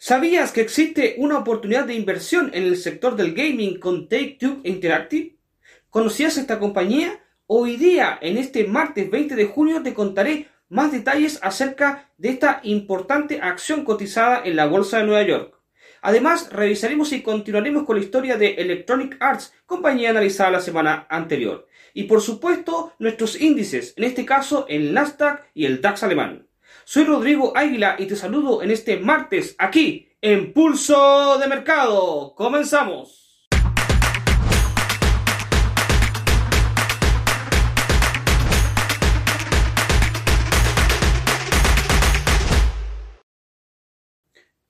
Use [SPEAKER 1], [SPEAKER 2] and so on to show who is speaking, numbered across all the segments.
[SPEAKER 1] ¿Sabías que existe una oportunidad de inversión en el sector del gaming con Take-Two Interactive? ¿Conocías esta compañía? Hoy día, en este martes 20 de junio, te contaré más detalles acerca de esta importante acción cotizada en la Bolsa de Nueva York. Además, revisaremos y continuaremos con la historia de Electronic Arts, compañía analizada la semana anterior. Y por supuesto, nuestros índices, en este caso el Nasdaq y el DAX alemán. Soy Rodrigo Águila y te saludo en este martes aquí en Pulso de Mercado. ¡Comenzamos!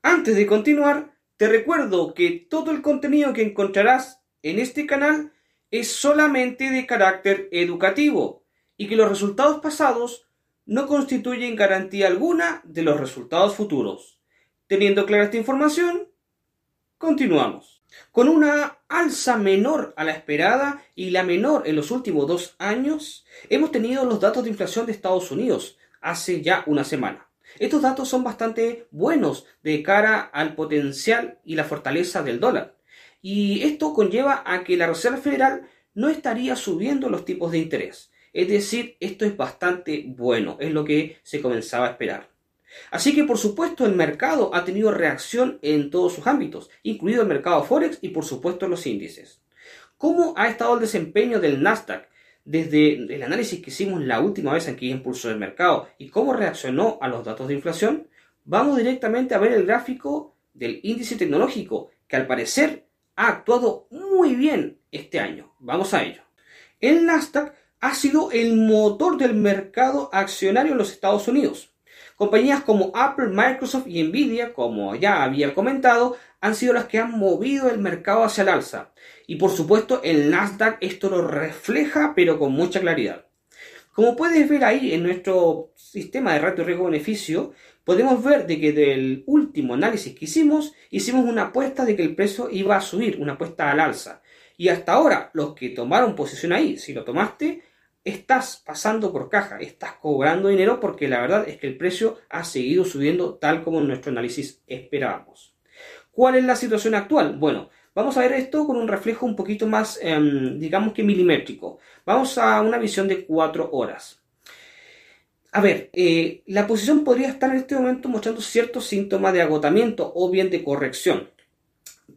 [SPEAKER 1] Antes de continuar, te recuerdo que todo el contenido que encontrarás en este canal es solamente de carácter educativo y que los resultados pasados no constituyen garantía alguna de los resultados futuros. Teniendo clara esta información, continuamos. Con una alza menor a la esperada y la menor en los últimos dos años, hemos tenido los datos de inflación de Estados Unidos hace ya una semana. Estos datos son bastante buenos de cara al potencial y la fortaleza del dólar. Y esto conlleva a que la Reserva Federal no estaría subiendo los tipos de interés. Es decir, esto es bastante bueno, es lo que se comenzaba a esperar. Así que por supuesto el mercado ha tenido reacción en todos sus ámbitos, incluido el mercado Forex y por supuesto los índices. ¿Cómo ha estado el desempeño del Nasdaq? desde el análisis que hicimos la última vez aquí en Pulso del Mercado y cómo reaccionó a los datos de inflación, vamos directamente a ver el gráfico del índice tecnológico, que al parecer ha actuado muy bien este año. Vamos a ello. El Nasdaq ha sido el motor del mercado accionario en los Estados Unidos. Compañías como Apple, Microsoft y Nvidia, como ya había comentado, han sido las que han movido el mercado hacia el alza. Y por supuesto el Nasdaq esto lo refleja pero con mucha claridad. Como puedes ver ahí en nuestro sistema de ratio riesgo-beneficio, podemos ver de que del último análisis que hicimos, hicimos una apuesta de que el precio iba a subir, una apuesta al alza. Y hasta ahora, los que tomaron posición ahí, si lo tomaste, estás pasando por caja, estás cobrando dinero porque la verdad es que el precio ha seguido subiendo tal como en nuestro análisis esperábamos. ¿Cuál es la situación actual? Bueno, Vamos a ver esto con un reflejo un poquito más, em, digamos que milimétrico. Vamos a una visión de cuatro horas. A ver, eh, la posición podría estar en este momento mostrando ciertos síntomas de agotamiento o bien de corrección.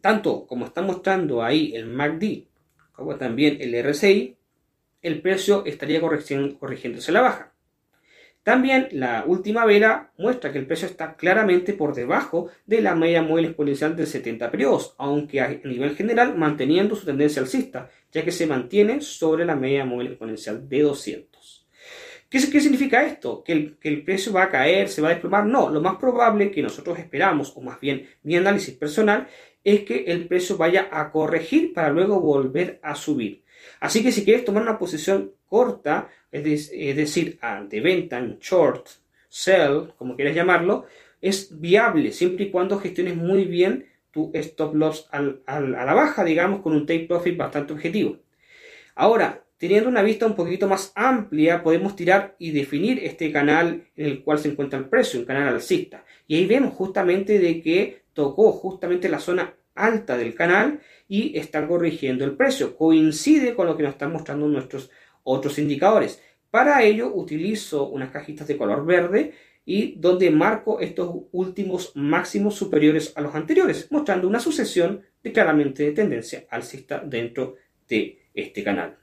[SPEAKER 1] Tanto como está mostrando ahí el MACD como también el RSI, el precio estaría corrigiéndose la baja. También la última vela muestra que el precio está claramente por debajo de la media móvil exponencial de 70 periodos, aunque a nivel general manteniendo su tendencia alcista, ya que se mantiene sobre la media móvil exponencial de 200. ¿Qué, significa esto? ¿Que el, ¿Que el precio va a caer, se va a desplomar? No, lo más probable que nosotros esperamos, o más bien mi análisis personal, es que el precio vaya a corregir para luego volver a subir. Así que si quieres tomar una posición corta, es, decir, de venta en short, sell, como quieras llamarlo, es viable siempre y cuando gestiones muy bien tu stop loss a la baja, digamos, con un take profit bastante objetivo. Ahora, teniendo una vista un poquito más amplia, podemos tirar y definir este canal en el cual se encuentra el precio, un canal alcista. Y ahí vemos justamente de que tocó justamente la zona alta del canal y está corrigiendo el precio. Coincide con lo que nos están mostrando nuestros otros indicadores. Para ello utilizo unas cajitas de color verde y donde marco estos últimos máximos superiores a los anteriores, mostrando una sucesión de claramente de tendencia alcista dentro de este canal.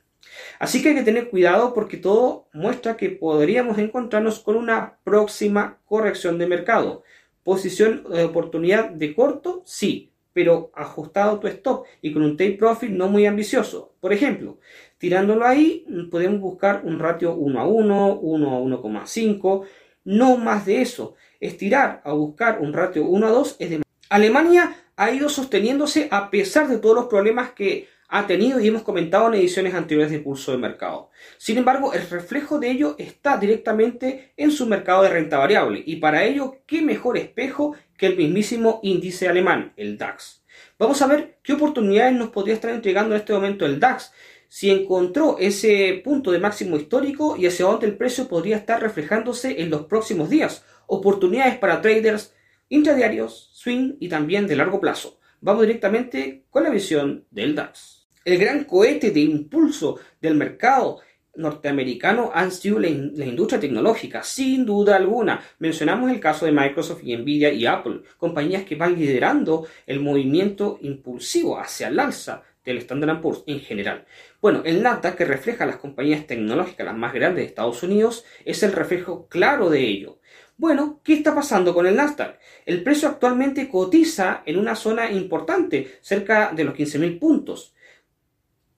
[SPEAKER 1] Así que hay que tener cuidado porque todo muestra que podríamos encontrarnos con una próxima corrección de mercado. Posición de oportunidad de corto, sí, pero ajustado tu stop y con un take profit no muy ambicioso. Por ejemplo, Tirándolo ahí, podemos buscar un ratio 1 a 1, 1 a 1,5, no más de eso. Estirar a buscar un ratio 1 a 2 es de... Alemania ha ido sosteniéndose a pesar de todos los problemas que ha tenido y hemos comentado en ediciones anteriores de Pulso de Mercado. Sin embargo, el reflejo de ello está directamente en su mercado de renta variable y para ello, ¿qué mejor espejo que el mismísimo índice alemán, el DAX? Vamos a ver qué oportunidades nos podría estar entregando en este momento el DAX si encontró ese punto de máximo histórico y hacia dónde el precio podría estar reflejándose en los próximos días. Oportunidades para traders intradiarios, swing y también de largo plazo. Vamos directamente con la visión del DAX. El gran cohete de impulso del mercado norteamericano han sido la, industria tecnológica, sin duda alguna. Mencionamos el caso de Microsoft y Nvidia y Apple, compañías que van liderando el movimiento impulsivo hacia el alza del Standard Poor's en general. Bueno, el Nasdaq, que refleja las compañías tecnológicas las más grandes de Estados Unidos, es el reflejo claro de ello. Bueno, ¿qué está pasando con el Nasdaq? El precio actualmente cotiza en una zona importante, cerca de los 15.000 puntos.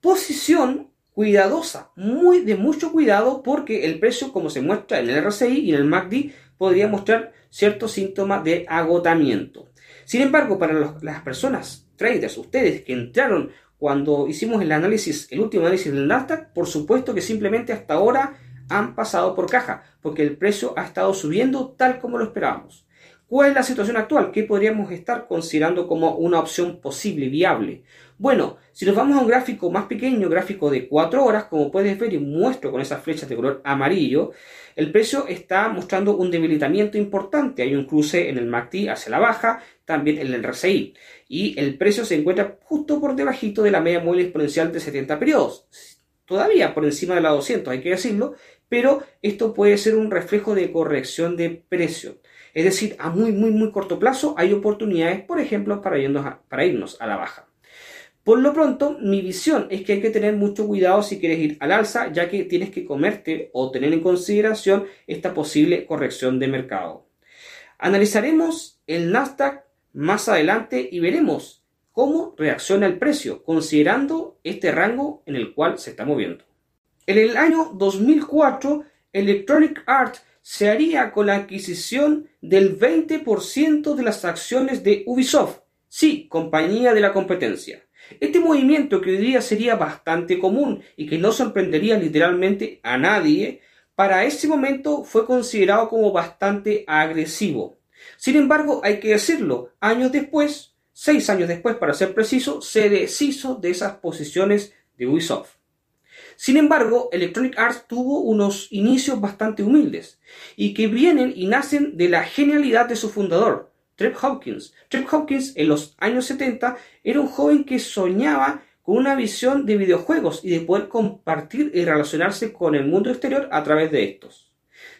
[SPEAKER 1] Posición cuidadosa, muy de mucho cuidado porque el precio, como se muestra en el RSI y en el MACD, podría mostrar ciertos síntomas de agotamiento. Sin embargo, para las personas, traders, ustedes que entraron cuando hicimos el análisis, el último análisis del Nasdaq, por supuesto que simplemente hasta ahora han pasado por caja, porque el precio ha estado subiendo tal como lo esperábamos. ¿Cuál es la situación actual? ¿Qué podríamos estar considerando como una opción posible, viable? Bueno, si nos vamos a un gráfico más pequeño, gráfico de 4 horas, como puedes ver y muestro con esas flechas de color amarillo, el precio está mostrando un debilitamiento importante. Hay un cruce en el MACD hacia la baja, también en el RSI. Y el precio se encuentra justo por debajito de la media móvil exponencial de 70 periodos. Todavía por encima de la 200, hay que decirlo, pero esto puede ser un reflejo de corrección de precio. Es decir, a muy, muy, muy corto plazo hay oportunidades, por ejemplo, para irnos para irnos a la baja. Por lo pronto, mi visión es que hay que tener mucho cuidado si quieres ir al alza, ya que tienes que comerte o tener en consideración esta posible corrección de mercado. Analizaremos el Nasdaq más adelante y veremos cómo reacciona el precio, considerando este rango en el cual se está moviendo. En el año 2004, Electronic Arts se haría con la adquisición del 20% de las acciones de Ubisoft, sí, compañía de la competencia. Este movimiento que hoy día sería bastante común y que no sorprendería literalmente a nadie, para ese momento fue considerado como bastante agresivo. Sin embargo, hay que decirlo, años después, seis años después para ser preciso, se deshizo de esas posiciones de Ubisoft. Sin embargo, Electronic Arts tuvo unos inicios bastante humildes y que vienen y nacen de la genialidad de su fundador, Trip Hawkins. Hawkins en los años 70 era un joven que soñaba con una visión de videojuegos y de poder compartir y relacionarse con el mundo exterior a través de estos.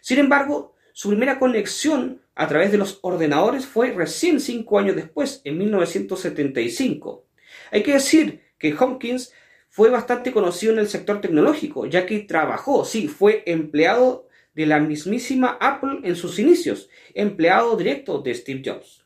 [SPEAKER 1] Sin embargo, su primera conexión a través de los ordenadores fue recién cinco años después, en 1975. Hay que decir que Hawkins fue bastante conocido en el sector tecnológico, ya que trabajó, sí, fue empleado de la mismísima Apple en sus inicios, empleado directo de Steve Jobs.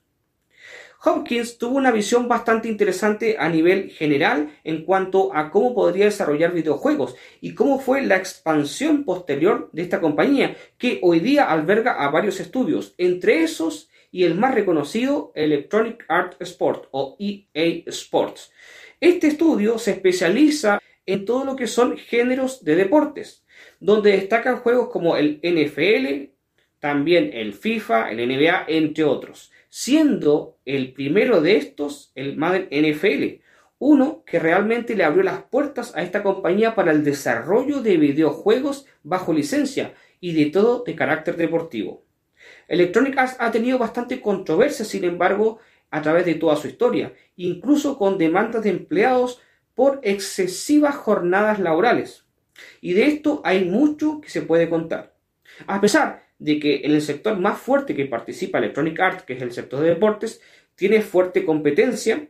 [SPEAKER 1] Hopkins tuvo una visión bastante interesante a nivel general en cuanto a cómo podría desarrollar videojuegos y cómo fue la expansión posterior de esta compañía, que hoy día alberga a varios estudios, entre esos y el más reconocido Electronic Art Sport o EA Sports, este estudio se especializa en todo lo que son géneros de deportes, donde destacan juegos como el NFL, también el FIFA, el NBA, entre otros, siendo el primero de estos el Madden NFL, uno que realmente le abrió las puertas a esta compañía para el desarrollo de videojuegos bajo licencia y de todo de carácter deportivo. Electronic ha tenido bastante controversia, sin embargo, a través de toda su historia, incluso con demandas de empleados por excesivas jornadas laborales. Y de esto hay mucho que se puede contar. A pesar de que en el sector más fuerte que participa Electronic Arts, que es el sector de deportes, tiene fuerte competencia,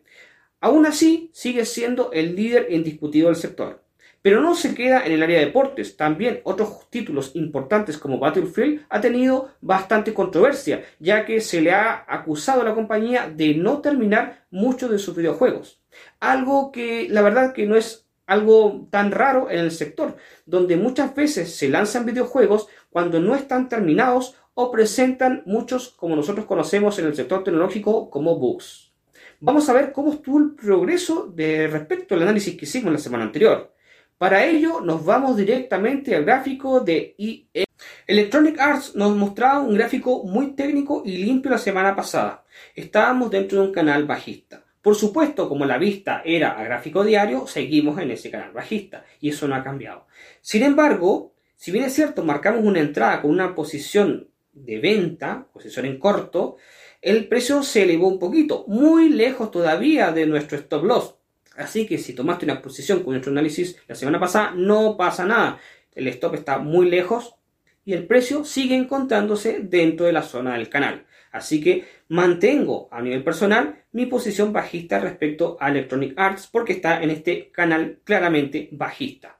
[SPEAKER 1] aún así sigue siendo el líder indiscutido del sector. Pero no se queda en el área de deportes, también otros títulos importantes como Battlefield ha tenido bastante controversia, ya que se le ha acusado a la compañía de no terminar muchos de sus videojuegos. Algo que la verdad que no es algo tan raro en el sector, donde muchas veces se lanzan videojuegos cuando no están terminados o presentan muchos, como nosotros conocemos en el sector tecnológico, como bugs. Vamos a ver cómo estuvo el progreso de respecto al análisis que hicimos la semana anterior. Para ello nos vamos directamente al gráfico de IE. Electronic Arts nos mostraba un gráfico muy técnico y limpio la semana pasada. Estábamos dentro de un canal bajista. Por supuesto, como la vista era a gráfico diario, seguimos en ese canal bajista y eso no ha cambiado. Sin embargo, si bien es cierto, marcamos una entrada con una posición de venta, posición en corto, el precio se elevó un poquito, muy lejos todavía de nuestro stop loss. Así que si tomaste una posición con nuestro análisis la semana pasada, no pasa nada. El stop está muy lejos y el precio sigue encontrándose dentro de la zona del canal. Así que mantengo a nivel personal mi posición bajista respecto a Electronic Arts porque está en este canal claramente bajista.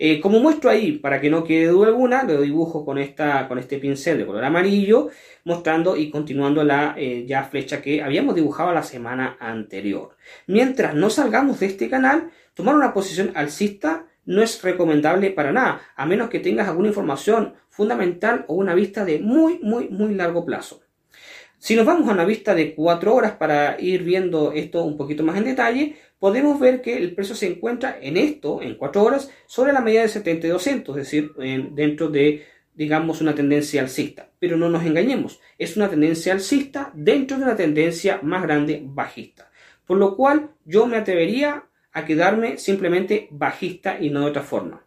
[SPEAKER 1] Eh, como muestro ahí, para que no quede duda alguna, lo dibujo con, esta, con este pincel de color amarillo, mostrando y continuando la eh, ya flecha que habíamos dibujado la semana anterior. Mientras no salgamos de este canal, tomar una posición alcista no es recomendable para nada, a menos que tengas alguna información fundamental o una vista de muy, muy, muy largo plazo. Si nos vamos a una vista de 4 horas para ir viendo esto un poquito más en detalle, podemos ver que el precio se encuentra en esto, en 4 horas, sobre la medida de 70 y 200, es decir, dentro de, digamos, una tendencia alcista. Pero no nos engañemos, es una tendencia alcista dentro de una tendencia más grande bajista. Por lo cual yo me atrevería a quedarme simplemente bajista y no de otra forma.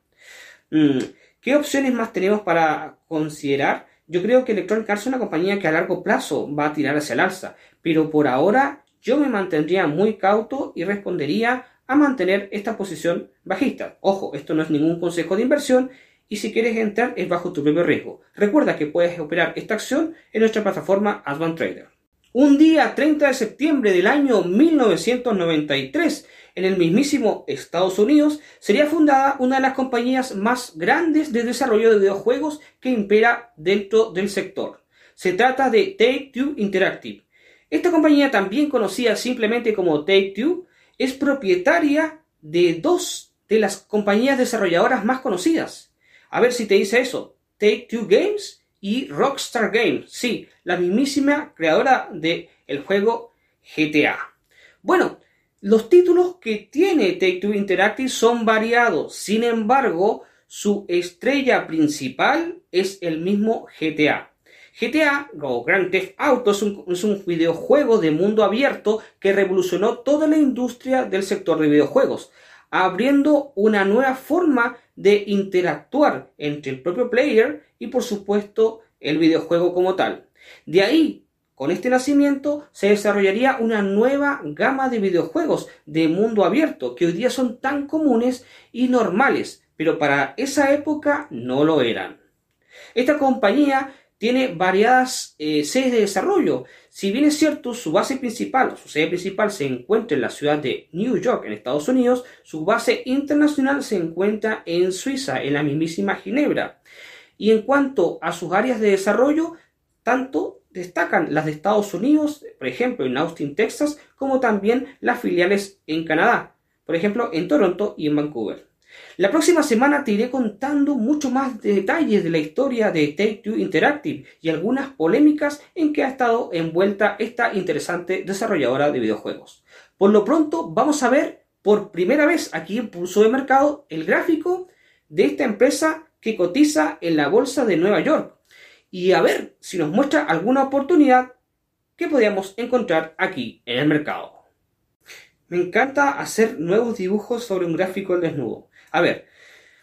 [SPEAKER 1] Mm, ¿Qué opciones más tenemos para considerar? Yo creo que Electronic Arts es una compañía que a largo plazo va a tirar hacia el alza, pero por ahora yo me mantendría muy cauto y respondería a mantener esta posición bajista. Ojo, esto no es ningún consejo de inversión y si quieres entrar es bajo tu propio riesgo. Recuerda que puedes operar esta acción en nuestra plataforma Advanced Trader. Un día 30 de septiembre del año 1993, en el mismísimo Estados Unidos, sería fundada una de las compañías más grandes de desarrollo de videojuegos que impera dentro del sector. Se trata de Take-Two Interactive, esta compañía, también conocida simplemente como Take-Two, es propietaria de dos de las compañías desarrolladoras más conocidas. A ver si te dice eso. Take-Two Games y Rockstar Games. Sí, la mismísima creadora del el juego GTA. Bueno, los títulos que tiene Take-Two Interactive son variados. Sin embargo, su estrella principal es el mismo GTA. GTA o Grand Theft Auto es un, videojuego de mundo abierto que revolucionó toda la industria del sector de videojuegos, abriendo una nueva forma de interactuar entre el propio player y por supuesto el videojuego como tal. De ahí, con este nacimiento, se desarrollaría una nueva gama de videojuegos de mundo abierto que hoy día son tan comunes y normales, pero para esa época no lo eran. Esta compañía tiene variadas eh, sedes de desarrollo. Si bien es cierto, su base principal, su sede principal se encuentra en la ciudad de New York, en Estados Unidos, su base internacional se encuentra en Suiza, en la mismísima Ginebra. Y en cuanto a sus áreas de desarrollo, tanto destacan las de Estados Unidos, por ejemplo, en Austin, Texas, como también las filiales en Canadá, por ejemplo, en Toronto y en Vancouver. La próxima semana te iré contando mucho más detalles de la historia de Take-Two Interactive y algunas polémicas en que ha estado envuelta esta interesante desarrolladora de videojuegos. Por lo pronto, vamos a ver por primera vez aquí en Pulso de Mercado el gráfico de esta empresa que cotiza en la bolsa de Nueva York y a ver si nos muestra alguna oportunidad que podríamos encontrar aquí en el mercado. Me encanta hacer nuevos dibujos sobre un gráfico al desnudo. A ver,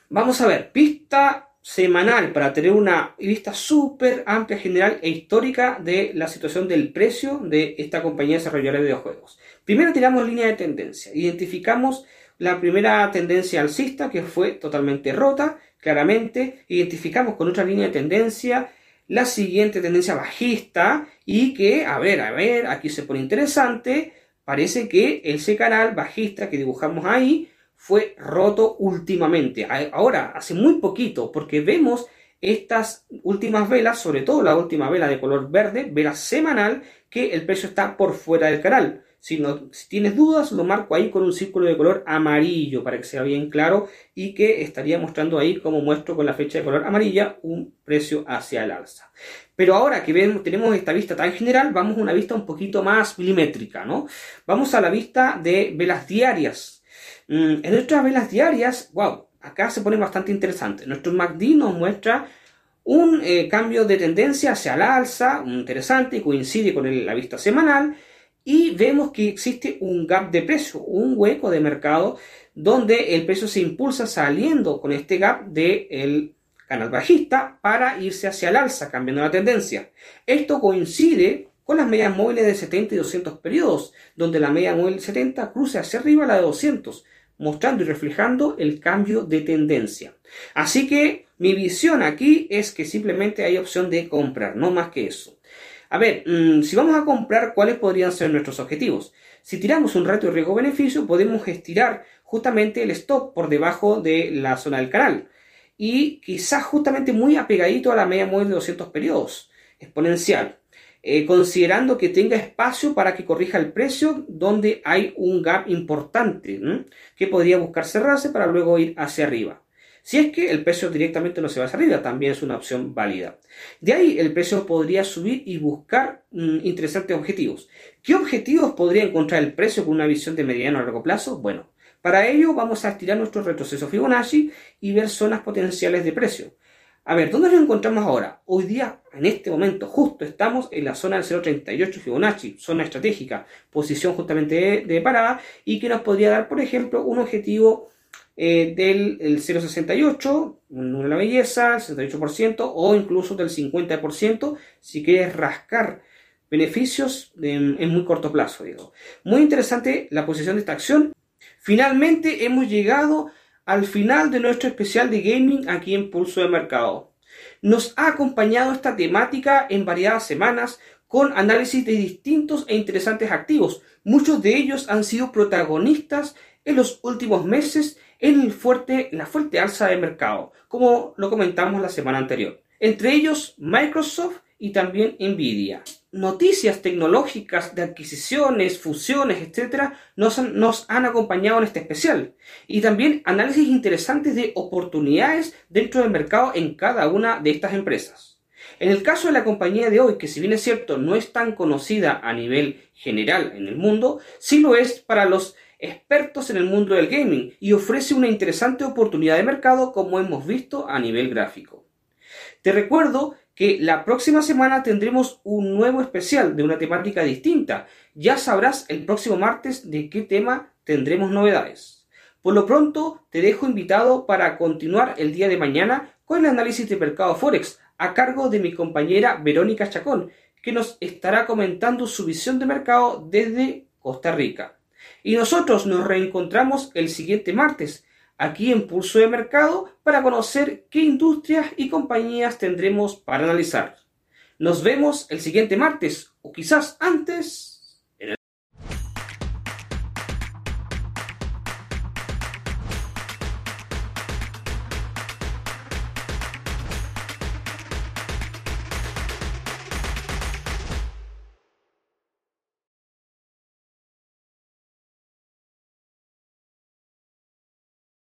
[SPEAKER 1] vamos a ver, pista semanal para tener una vista súper amplia, general e histórica de la situación del precio de esta compañía desarrolladora de videojuegos. Primero tiramos línea de tendencia, identificamos la primera tendencia alcista que fue totalmente rota, claramente, identificamos con otra línea de tendencia la siguiente tendencia bajista y que, a ver, a ver, aquí se pone interesante, parece que ese canal bajista que dibujamos ahí fue roto últimamente. Ahora, hace muy poquito, porque vemos estas últimas velas, sobre todo la última vela de color verde, vela semanal, que el precio está por fuera del canal. Si, no, tienes dudas, lo marco ahí con un círculo de color amarillo para que sea bien claro y que estaría mostrando ahí, como muestro con la fecha de color amarilla, un precio hacia el alza. Pero ahora que tenemos esta vista tan general, vamos a una vista un poquito más milimétrica, ¿no? Vamos a la vista de velas diarias Mm, en nuestras velas diarias, wow, acá se pone bastante interesante. Nuestro MACD nos muestra un eh, cambio de tendencia hacia la alza, interesante, y coincide con la vista semanal, y vemos que existe un gap de precio, un hueco de mercado, donde el precio se impulsa saliendo con este gap del canal bajista para irse hacia el alza, cambiando la tendencia. Esto coincide con las medias móviles de 70 y 200 periodos, donde la media móvil de 70 cruce hacia arriba la de 200, mostrando y reflejando el cambio de tendencia. Así que mi visión aquí es que simplemente hay opción de comprar, no más que eso. A ver, mm, si vamos a comprar, ¿cuáles podrían ser nuestros objetivos? Si tiramos un ratio riesgo-beneficio, podemos estirar justamente el stop por debajo de la zona del canal y quizás justamente muy apegadito a la media móvil de 200 periodos, exponencial. Eh, considerando que tenga espacio para que corrija el precio donde hay un gap importante que podría buscar cerrarse para luego ir hacia arriba. Si es que el precio directamente no se va hacia arriba, también es una opción válida. De ahí el precio podría subir y buscar mm, interesantes objetivos. ¿Qué objetivos podría encontrar el precio con una visión de mediano a largo plazo? Bueno, para ello vamos a estirar nuestro retroceso Fibonacci y ver zonas potenciales de precio. A ver, ¿dónde nos encontramos ahora? Hoy día, en este momento, justo estamos en la zona del 0.38 Fibonacci, zona estratégica, posición justamente de, parada, y que nos podría dar, por ejemplo, un objetivo eh, del 0.68, un número de la belleza, el 68%, o incluso del 50%, si quieres rascar beneficios en muy corto plazo, digo. Muy interesante la posición de esta acción. Finalmente hemos llegado al final de nuestro especial de gaming aquí en Pulso de Mercado. Nos ha acompañado esta temática en variadas semanas con análisis de distintos e interesantes activos. Muchos de ellos han sido protagonistas en los últimos meses en el fuerte, la fuerte alza de mercado, como lo comentamos la semana anterior. Entre ellos Microsoft y también Nvidia noticias tecnológicas de adquisiciones, fusiones, etcétera, nos han, nos han acompañado en este especial. Y también análisis interesantes de oportunidades dentro del mercado en cada una de estas empresas. En el caso de la compañía de hoy, que si bien es cierto no es tan conocida a nivel general en el mundo, sí lo es para los expertos en el mundo del gaming y ofrece una interesante oportunidad de mercado como hemos visto a nivel gráfico. Te recuerdo que la próxima semana tendremos un nuevo especial de una temática distinta. Ya sabrás el próximo martes de qué tema tendremos novedades. Por lo pronto, te dejo invitado para continuar el día de mañana con el análisis de mercado Forex a cargo de mi compañera Verónica Chacón, que nos estará comentando su visión de mercado desde Costa Rica. Y nosotros nos reencontramos el siguiente martes aquí en Pulso de Mercado para conocer qué industrias y compañías tendremos para analizar. Nos vemos el siguiente martes o quizás antes.